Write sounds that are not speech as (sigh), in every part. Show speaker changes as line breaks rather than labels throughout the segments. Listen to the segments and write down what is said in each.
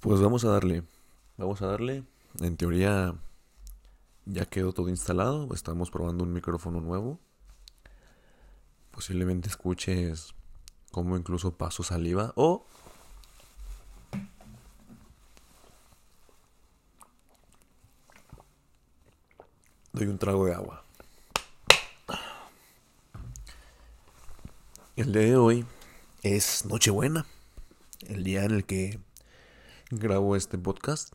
Pues vamos a darle. Vamos a darle. En teoría ya quedó todo instalado. Estamos probando un micrófono nuevo. Posiblemente escuches como incluso paso saliva o doy un trago de agua. El día de hoy es Nochebuena, el día en el que grabo este podcast.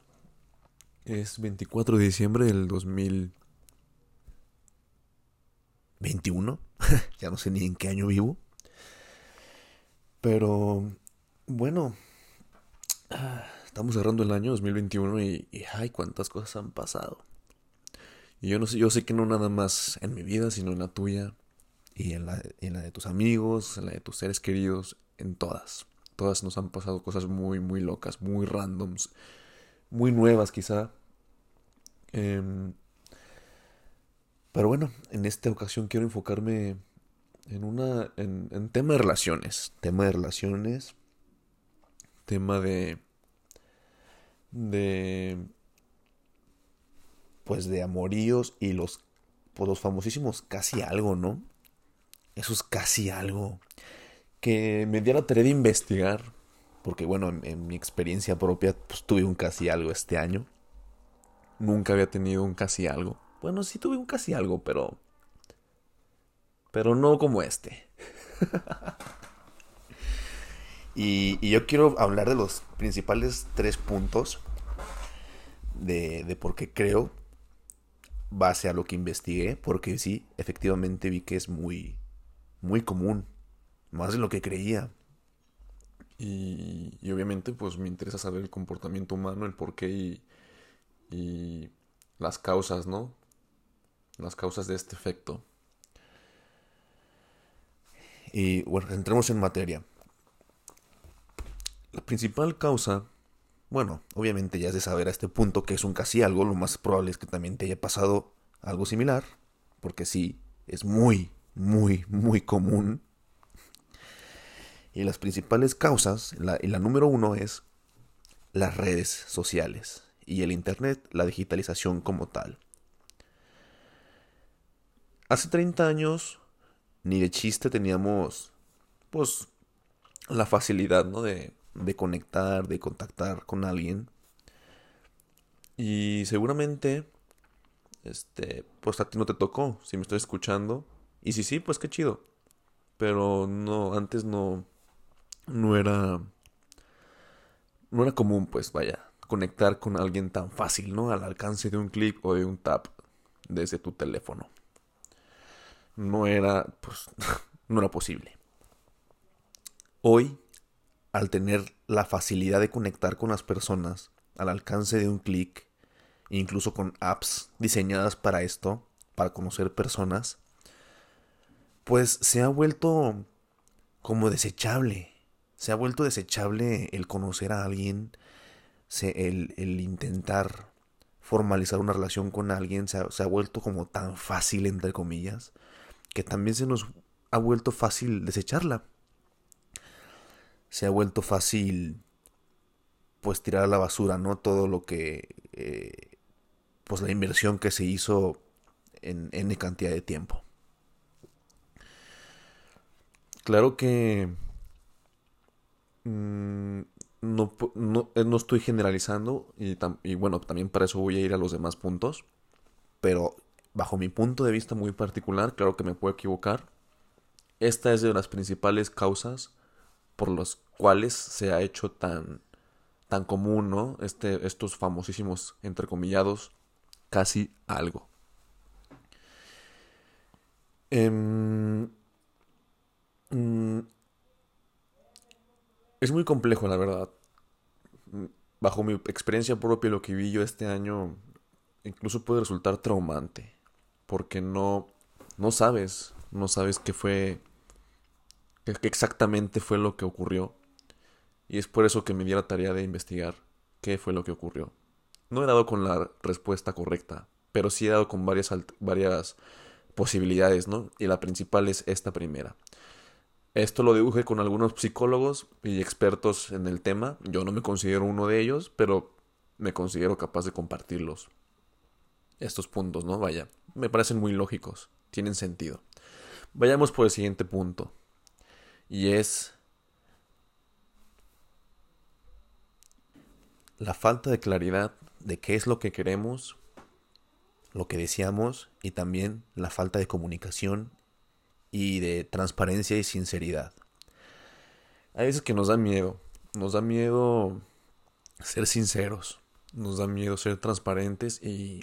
Es 24 de diciembre del 2021. (laughs) ya no sé ni en qué año vivo. Pero bueno, estamos cerrando el año 2021 y, y ay, cuántas cosas han pasado. Y yo no sé, yo sé que no nada más en mi vida, sino en la tuya y en la, en la de tus amigos, en la de tus seres queridos, en todas. Todas nos han pasado cosas muy, muy locas, muy randoms, muy nuevas quizá. Em, pero bueno, en esta ocasión quiero enfocarme en una. en, en tema de relaciones. Tema de relaciones. Tema de. de. Pues de amoríos y los. Pues los famosísimos casi algo, ¿no? Eso es casi algo que me dio la tarea de investigar, porque bueno, en, mi experiencia propia, pues tuve un casi algo este año. Nunca había tenido un casi algo. Bueno, sí tuve un casi algo, pero... Pero no como este. (laughs) y, y, yo quiero hablar de los principales tres puntos de, de por qué creo, base a lo que investigué, porque sí, efectivamente vi que es muy, muy común más de lo que creía. Y, obviamente pues me interesa saber el comportamiento humano, el porqué y, y las causas, ¿no? Las causas de este efecto. Y bueno, entremos en materia. La principal causa, bueno, obviamente ya es de saber a este punto que es un casi algo, lo más probable es que también te haya pasado algo similar, porque sí, es muy, muy, muy común y las principales causas, la, y la número uno es las redes sociales y el Internet, la digitalización como tal. Hace 30 años, ni de chiste teníamos, pues, la facilidad, ¿no? De, de conectar, de contactar con alguien. Y seguramente, este, pues a ti no te tocó, si me estoy escuchando. Y si sí, pues qué chido. Pero no, antes no, no era no era común, pues vaya, conectar con alguien tan fácil, ¿no? Al alcance de un clic o de un tap desde tu teléfono. No era, pues, (laughs) no era posible. Hoy, al tener la facilidad de conectar con las personas al alcance de un clic, incluso con apps diseñadas para esto, para conocer personas, pues se ha vuelto como desechable se ha vuelto desechable el conocer a alguien, el, el intentar formalizar una relación con alguien, se ha, se ha vuelto como tan fácil, entre comillas, que también se nos ha vuelto fácil desecharla. Se ha vuelto fácil pues tirar a la basura, ¿no? Todo lo que, eh, pues la inversión que se hizo en N cantidad de tiempo. Claro que Mm, no, eh, no, estoy generalizando y, y, bueno, también para eso voy a ir a los demás puntos. Pero bajo mi punto de vista muy particular, claro que me puedo equivocar. Esta es de las principales causas por las cuales se ha hecho tan, tan común, ¿no? Este, estos famosísimos, entrecomillados, casi algo. Eh, es muy complejo, la verdad. Bajo mi experiencia propia, lo que vi yo este año incluso puede resultar traumante. Porque no, no sabes, no sabes qué fue, qué exactamente fue lo que ocurrió. Y es por eso que me di la tarea de investigar qué fue lo que ocurrió. No he dado con la respuesta correcta, pero sí he dado con varias, varias posibilidades, ¿no? Y la principal es esta primera. Esto lo deduje con algunos psicólogos y expertos en el tema. Yo no me considero uno de ellos, pero me considero capaz de compartirlos. Estos puntos, ¿no? Vaya, me parecen muy lógicos, tienen sentido. Vayamos por el siguiente punto. Y es la falta de claridad de qué es lo que queremos, lo que deseamos y también la falta de comunicación y de transparencia y sinceridad. Hay veces que nos da miedo, nos da miedo ser sinceros, nos da miedo ser transparentes y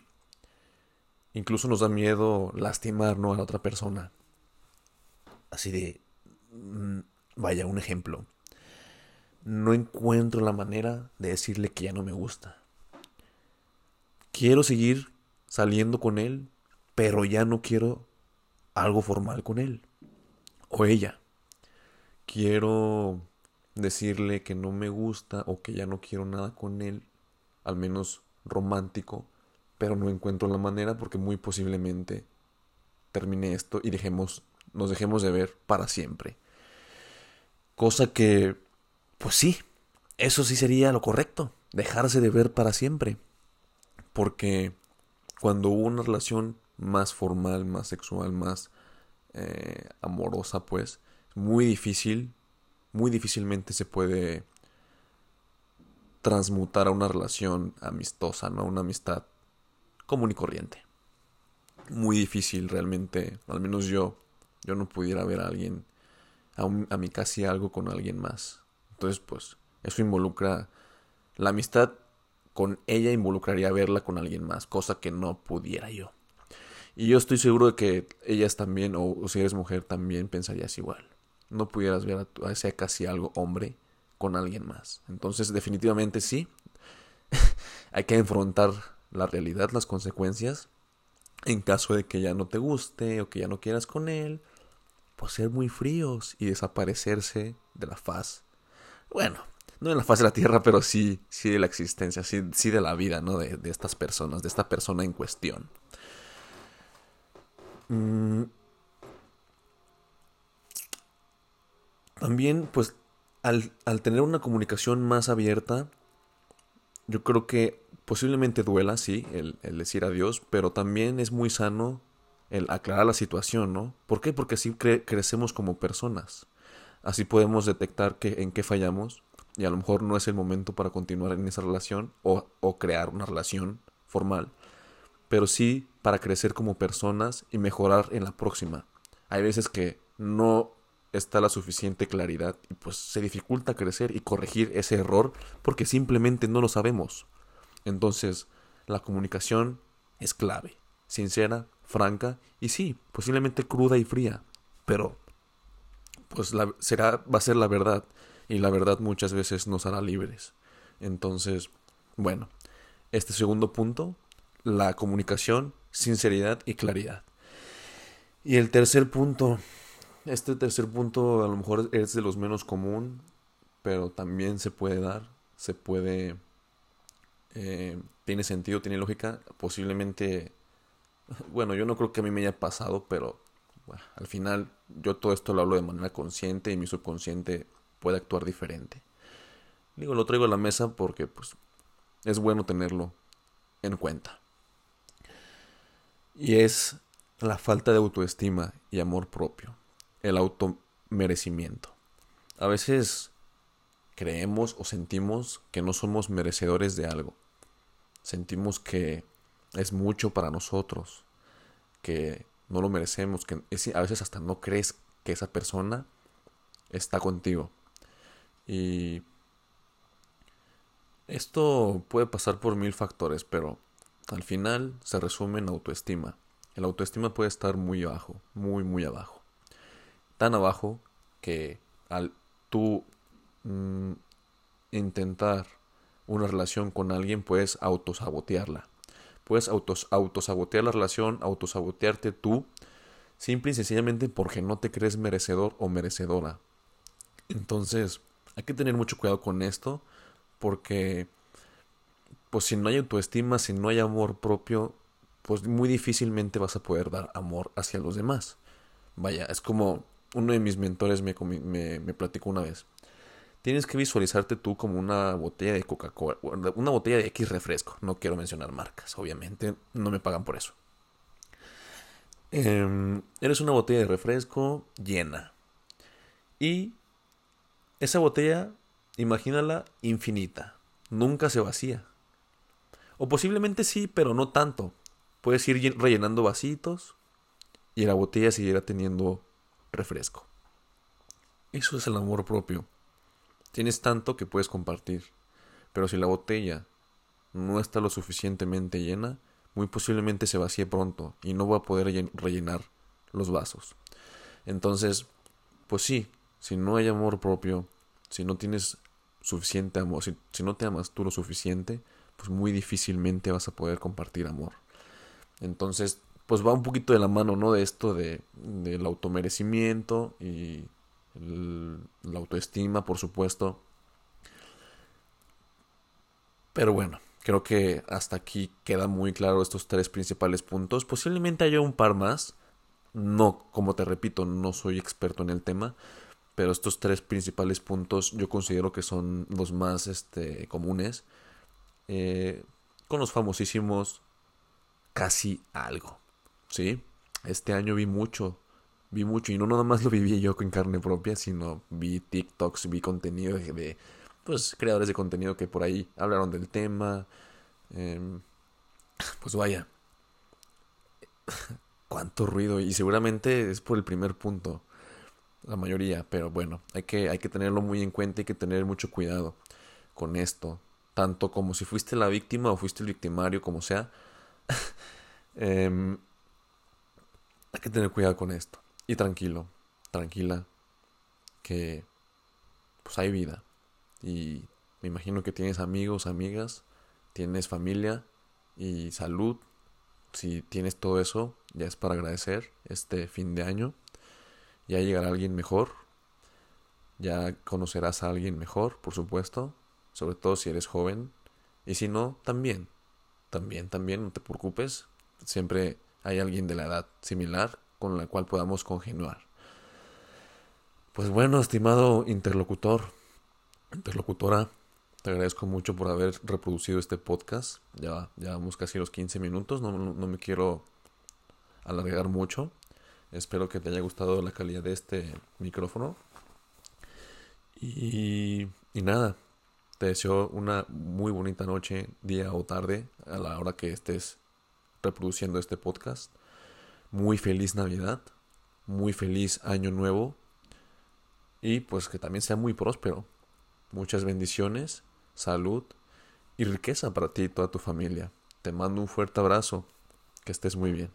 incluso nos da miedo lastimar ¿no? a la otra persona. Así de, mm, vaya, un ejemplo. No encuentro la manera de decirle que ya no me gusta. Quiero seguir saliendo con él, pero ya no quiero algo formal con él o ella. Quiero decirle que no me gusta o que ya no quiero nada con él, al menos romántico, pero no encuentro la manera porque muy posiblemente termine esto y dejemos, nos dejemos de ver para siempre. Cosa que, pues sí, eso sí sería lo correcto, dejarse de ver para siempre. Porque cuando hubo una relación más formal, más sexual, más eh, amorosa, pues, muy difícil, muy difícilmente se puede transmutar a una relación amistosa, ¿no? Una amistad común y corriente. Muy difícil realmente, al menos yo, yo no pudiera ver a alguien, a, a mí casi algo con alguien más. Entonces, pues, eso involucra la amistad con ella involucraría verla con alguien más, cosa que no pudiera yo. Y yo estoy seguro de que ellas también, o, si eres mujer, también pensarías igual. No pudieras ver a, a ese casi algo hombre con alguien más. Entonces, definitivamente sí. (laughs) Hay que enfrentar la realidad, las consecuencias. En caso de que ya no te guste o que ya no quieras con él, pues ser muy fríos y desaparecerse de la faz. Bueno, no en la faz de la tierra, pero sí, sí de la existencia, sí, sí de la vida, ¿no? De, de estas personas, de esta persona en cuestión. Mm. También, pues, al, tener una comunicación más abierta, yo creo que posiblemente duela, sí, el, decir adiós, pero también es muy sano el aclarar la situación, ¿no? ¿Por qué? Porque así crecemos como personas. Así podemos detectar que, en qué fallamos y a lo mejor no es el momento para continuar en esa relación o, o crear una relación formal pero sí para crecer como personas y mejorar en la próxima. Hay veces que no está la suficiente claridad y pues se dificulta crecer y corregir ese error porque simplemente no lo sabemos. Entonces, la comunicación es clave, sincera, franca y sí, posiblemente cruda y fría, pero pues la, será va a ser la verdad y la verdad muchas veces nos hará libres. Entonces, bueno, este segundo punto la comunicación, sinceridad y claridad. Y el tercer punto, este tercer punto a lo mejor es de los menos común, pero también se puede dar, se puede, eh, tiene sentido, tiene lógica, posiblemente, bueno, yo no creo que a mí me haya pasado, pero al final yo todo esto lo hablo de manera consciente y mi subconsciente puede actuar diferente. Digo, lo traigo a la mesa porque pues es bueno tenerlo en cuenta. Y es la falta de autoestima y amor propio, el automerecimiento. A veces creemos o sentimos que no somos merecedores de algo. Sentimos que es mucho para nosotros, que no lo merecemos, que a veces hasta no crees que esa persona está contigo. Y esto puede pasar por mil factores, pero al final se resume en autoestima. El autoestima puede estar muy abajo, muy, muy abajo. Tan abajo que al tú mm, intentar una relación con alguien puedes autosabotearla. Puedes autos, autosabotear la relación, autosabotearte tú, simple y sencillamente porque no te crees merecedor o merecedora. Entonces, hay que tener mucho cuidado con esto porque pues si no hay autoestima, si no hay amor propio, pues muy difícilmente vas a poder dar amor hacia los demás. Vaya, es como uno de mis mentores me, me, platicó una vez. Tienes que visualizarte tú como una botella de Coca-Cola, una botella de X refresco. No quiero mencionar marcas, obviamente, no me pagan por eso. Em, eres una botella de refresco llena. Y esa botella, imagínala infinita. Nunca se vacía. O posiblemente sí, pero no tanto. Puedes ir rellenando vasitos y la botella seguirá teniendo refresco. Eso es el amor propio. Tienes tanto que puedes compartir, pero si la botella no está lo suficientemente llena, muy posiblemente se vacíe pronto y no va a poder rellenar los vasos. Entonces, pues sí, si no hay amor propio, si no tienes suficiente amor, si, no te amas tú lo suficiente, pues muy difícilmente vas a poder compartir amor. Entonces, pues va un poquito de la mano, ¿no? De esto de, del automerecimiento y la autoestima, por supuesto. Pero bueno, creo que hasta aquí queda muy claro estos tres principales puntos. Posiblemente haya un par más. No, como te repito, no soy experto en el tema. Pero estos tres principales puntos yo considero que son los más este, comunes. Eh, con los famosísimos casi algo. ¿Sí? Este año vi mucho vi mucho y no nada más lo viví yo con carne propia, sino vi TikToks, vi contenido de, pues creadores de contenido que por ahí hablaron del tema. Em, pues vaya, cuánto ruido y seguramente es por el primer punto, la mayoría, pero bueno, hay que, hay que tenerlo muy en cuenta hay que tener mucho cuidado con esto, tanto como si fuiste la víctima o fuiste el victimario, como sea. (laughs) Em, hay que tener cuidado con esto. Y tranquilo, tranquila, que pues hay vida. Y me imagino que tienes amigos, amigas, tienes familia y salud. Si tienes todo eso, ya es para agradecer este fin de año. Ya llegará alguien mejor. Ya conocerás a alguien mejor, por supuesto. Sobre todo si eres joven. Y si no, también. También, también, no te preocupes. Siempre hay alguien de la edad similar con la cual podamos congeniar. Pues bueno, estimado interlocutor, interlocutora, te agradezco mucho por haber reproducido este podcast. Ya llevamos casi los 15 minutos, no, me quiero alargar mucho. Espero que te haya gustado la calidad de este micrófono. Y, y nada, te deseo una muy bonita noche, día o tarde, a la hora que estés reproduciendo este podcast muy feliz Navidad, muy feliz Año Nuevo y pues que también sea muy próspero. Muchas bendiciones, salud y riqueza para ti y toda tu familia. Te mando un fuerte abrazo, que estés muy bien.